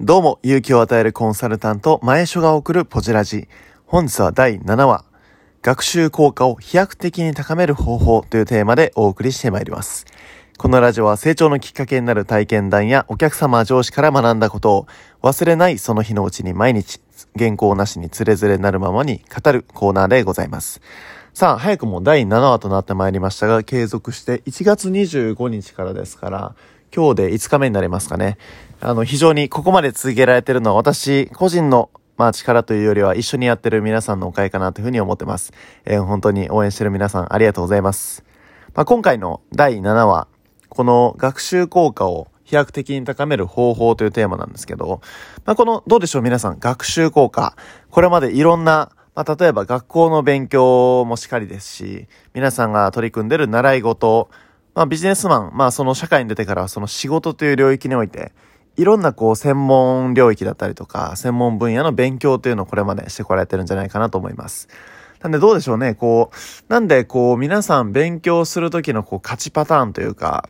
どうも、勇気を与えるコンサルタント、前所が送るポジラジ。本日は第7話、学習効果を飛躍的に高める方法というテーマでお送りしてまいります。このラジオは成長のきっかけになる体験談やお客様上司から学んだことを忘れないその日のうちに毎日原稿なしにつれづれなるままに語るコーナーでございます。さあ、早くも第7話となってまいりましたが、継続して1月25日からですから、今日で5日目になりますかね。あの、非常にここまで続けられてるのは私個人のまあ力というよりは一緒にやってる皆さんのおかげかなというふうに思ってます。えー、本当に応援してる皆さんありがとうございます。まあ、今回の第7話、この学習効果を飛躍的に高める方法というテーマなんですけど、まあ、この、どうでしょう皆さん、学習効果。これまでいろんな、まあ、例えば学校の勉強もしっかりですし、皆さんが取り組んでる習い事、まあ、ビジネスマン、まあ、その社会に出てからその仕事という領域において、いろんなこう専門領域だったりとか、専門分野の勉強というのをこれまでしてこられてるんじゃないかなと思います。なんでどうでしょうね、こう、なんでこう皆さん勉強するときのこう勝ちパターンというか、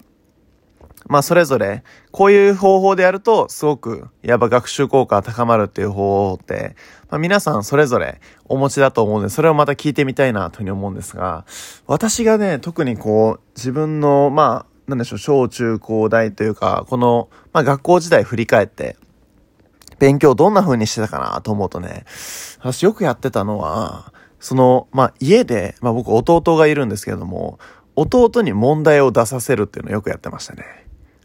まあそれぞれ、こういう方法でやると、すごく、やっぱ学習効果が高まるっていう方法って、まあ皆さんそれぞれお持ちだと思うんで、それをまた聞いてみたいなというふうに思うんですが、私がね、特にこう、自分の、まあ、なんでしょう、小中高大というか、この、まあ学校時代振り返って、勉強どんな風にしてたかなと思うとね、私よくやってたのは、その、まあ家で、まあ僕弟がいるんですけれども、弟に問題を出させるっていうのをよくやってましたね。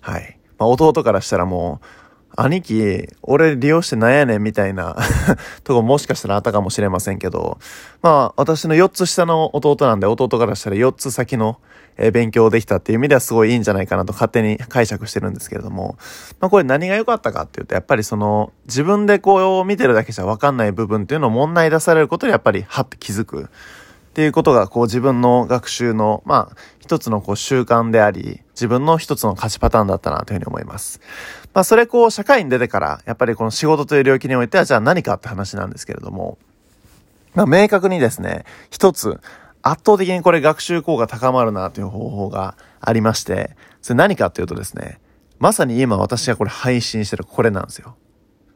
はい。まあ弟からしたらもう、兄貴、俺利用してなんやねんみたいな とこもしかしたらあったかもしれませんけど、まあ私の4つ下の弟なんで弟からしたら4つ先のえ勉強できたっていう意味ではすごいいいんじゃないかなと勝手に解釈してるんですけれども、まあこれ何が良かったかっていうと、やっぱりその自分でこう見てるだけじゃわかんない部分っていうのを問題出されることでやっぱりはって気づく。っていうことが、こう自分の学習の、まあ、一つのこう習慣であり、自分の一つの価値パターンだったなというふうに思います。まあ、それこう、社会に出てから、やっぱりこの仕事という領域においては、じゃあ何かって話なんですけれども、まあ、明確にですね、一つ、圧倒的にこれ学習効果高まるなという方法がありまして、それ何かっていうとですね、まさに今私がこれ配信してるこれなんですよ。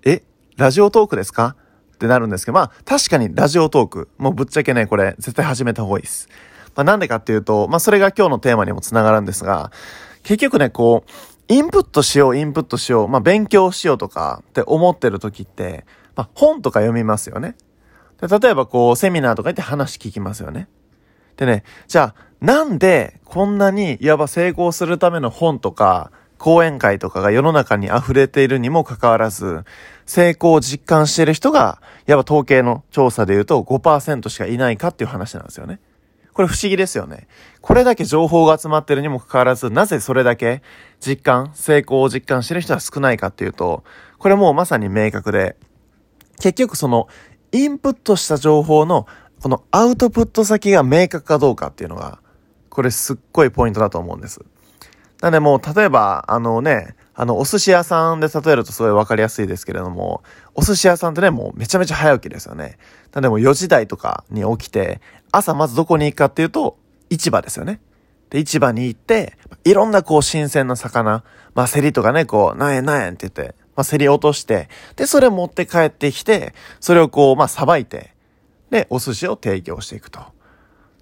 え？ラジオトークですか？ってなるんですけど、まあ確かにラジオトーク、もうぶっちゃけね、これ絶対始めた方がいいです。まあなんでかっていうと、まあそれが今日のテーマにもつながるんですが、結局ね、こう、インプットしよう、インプットしよう、まあ勉強しようとかって思ってる時って、まあ本とか読みますよね。で例えばこう、セミナーとか行って話聞きますよね。でね、じゃあ、なんでこんなにいわば成功するための本とか、講演会とかが世の中に溢れているにもかかわらず、成功を実感している人が、やっぱ統計の調査で言うと5%しかいないかっていう話なんですよね。これ不思議ですよね。これだけ情報が集まってるにもかかわらず、なぜそれだけ実感、成功を実感してる人は少ないかっていうと、これもうまさに明確で、結局その、インプットした情報の、このアウトプット先が明確かどうかっていうのが、これすっごいポイントだと思うんです。なんでもう、例えば、あのね、あの、お寿司屋さんで例えるとすごいわかりやすいですけれども、お寿司屋さんってね、もうめちゃめちゃ早起きですよね。なんでも4時台とかに起きて、朝まずどこに行くかっていうと、市場ですよね。で、市場に行って、いろんなこう新鮮な魚、まあ競りとかね、こう、なんやなんやって言って、まあ競り落として、で、それ持って帰ってきて、それをこう、まあさばいて、で、お寿司を提供していくと。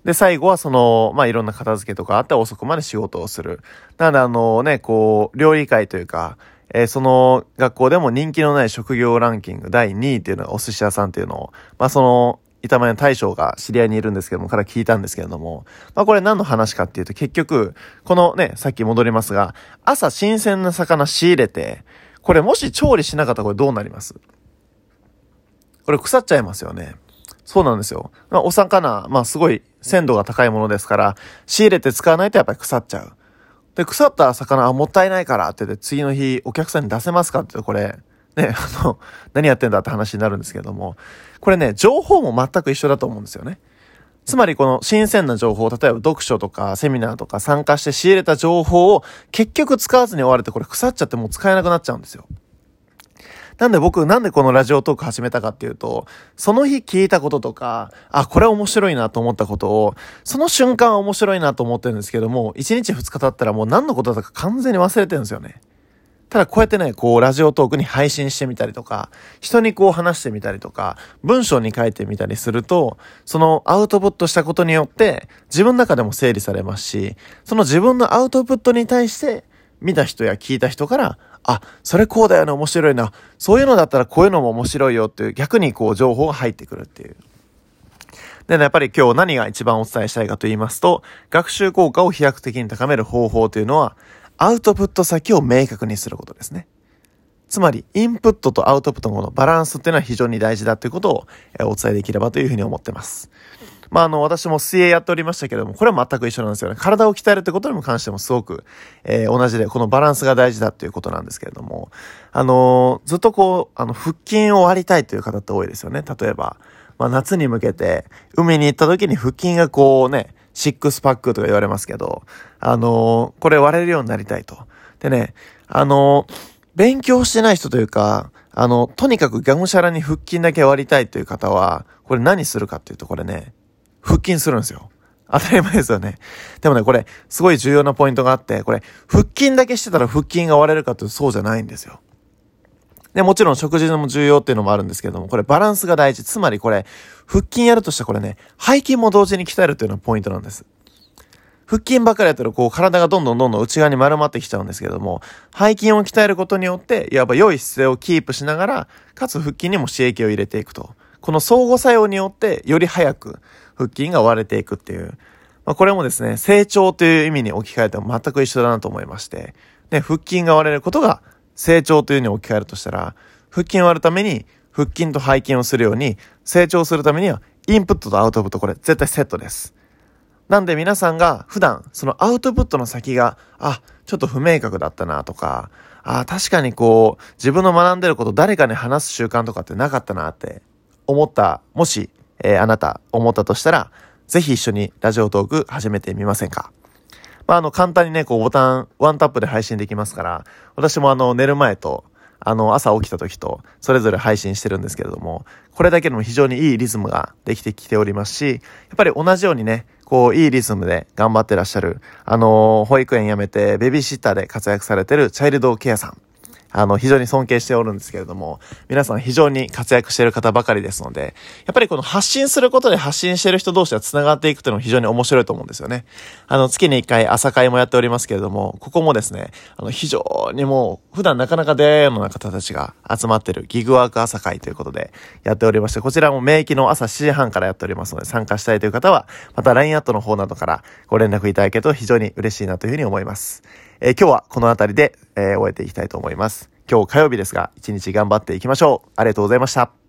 で、最後はその、まあ、いろんな片付けとかあって遅くまで仕事をする。なので、あのね、こう、料理会というか、えー、その学校でも人気のない職業ランキング第2位っていうのがお寿司屋さんっていうのを、まあ、その、板前の大将が知り合いにいるんですけども、から聞いたんですけれども、まあこれ何の話かっていうと結局、このね、さっき戻りますが、朝新鮮な魚仕入れて、これもし調理しなかったらこれどうなります？これ腐っちゃいますよね。そうなんですよ。まあ、お魚、まあすごい鮮度が高いものですから、仕入れて使わないとやっぱり腐っちゃう。で、腐った魚、あ、もったいないからって言って、次の日お客さんに出せますかってこれ、ね、あの、何やってんだって話になるんですけども、これね、情報も全く一緒だと思うんですよね。つまりこの新鮮な情報、例えば読書とかセミナーとか参加して仕入れた情報を結局使わずに終われてこれ腐っちゃってもう使えなくなっちゃうんですよ。なんで僕、なんでこのラジオトーク始めたかっていうと、その日聞いたこととか、あ、これ面白いなと思ったことを、その瞬間面白いなと思ってるんですけども、1日2日経ったらもう何のことだか完全に忘れてるんですよね。ただこうやってね、こうラジオトークに配信してみたりとか、人にこう話してみたりとか、文章に書いてみたりすると、そのアウトプットしたことによって自分の中でも整理されますし、その自分のアウトプットに対して見た人や聞いた人から、あ、それこうだよね、面白いな。そういうのだったらこういうのも面白いよっていう逆にこう情報が入ってくるっていう。で、ね、やっぱり今日何が一番お伝えしたいかと言いますと、学習効果を飛躍的に高める方法というのは、アウトプット先を明確にすることですね。つまり、インプットとアウトプットのバランスっていうのは非常に大事だということをお伝えできればというふうに思ってます。まあ、あの、私も水泳やっておりましたけども、これは全く一緒なんですよね。体を鍛えるってことにも関してもすごく、えー、同じで、このバランスが大事だっていうことなんですけれども、あのー、ずっとこう、あの、腹筋を割りたいという方って多いですよね。例えば、まあ、夏に向けて、海に行った時に腹筋がこうね、シックスパックとか言われますけど、あのー、これ割れるようになりたいと。でね、あの、勉強してない人というか、あの、とにかくがむしゃらに腹筋だけ割りたいという方は、これ何するかっていうと、これね、腹筋するんですよ。当たり前ですよね。でもね、これ、すごい重要なポイントがあって、これ、腹筋だけしてたら腹筋が割れるかっていうとそうじゃないんですよ。で、もちろん食事も重要っていうのもあるんですけども、これバランスが大事。つまりこれ、腹筋やるとしたらこれね、背筋も同時に鍛えるっていうのがポイントなんです。腹筋ばっかりやったらこう体がどんどんどんどん内側に丸まってきちゃうんですけども、背筋を鍛えることによって、いわば良い姿勢をキープしながら、かつ腹筋にも刺激を入れていくと。この相互作用によって、より早く腹筋が割れていくっていう。まあ、これもですね、成長という意味に置き換えても全く一緒だなと思いまして、で、腹筋が割れることが成長というに置き換えるとしたら、腹筋を割るために腹筋と背筋をするように、成長するためにはインプットとアウトプットこれ絶対セットです。なんで皆さんが普段そのアウトプットの先が、あ、ちょっと不明確だったなとか、あ、確かにこう自分の学んでること誰かに話す習慣とかってなかったなって思った、もしえー、あなた思ったとしたら、ぜひ一緒にラジオトーク始めてみませんか？まあ、あの、簡単にね、こう、ボタン、ワンタップで配信できますから、私もあの、寝る前と、あの、朝起きた時と、それぞれ配信してるんですけれども、これだけでも非常にいいリズムができてきておりますし、やっぱり同じようにね、こう、いいリズムで頑張ってらっしゃる、あの、保育園辞めて、ベビーシッターで活躍されてるチャイルドケアさん。あの、非常に尊敬しておるんですけれども、皆さん非常に活躍している方ばかりですので、やっぱりこの発信することで発信している人同士は繋がっていくというのも非常に面白いと思うんですよね。あの、月に一回朝会もやっておりますけれども、ここもですね、あの、非常にもう、普段なかなか出会えような方たちが集まってるギグワーク朝会ということでやっておりまして、こちらも免疫の朝7時半からやっておりますので、参加したいという方は、また LINE アットの方などからご連絡いただけると非常に嬉しいなというふうに思います。えー、今日はこの辺りで、えー、終えていきたいと思います。今日火曜日ですが、一日頑張っていきましょう。ありがとうございました。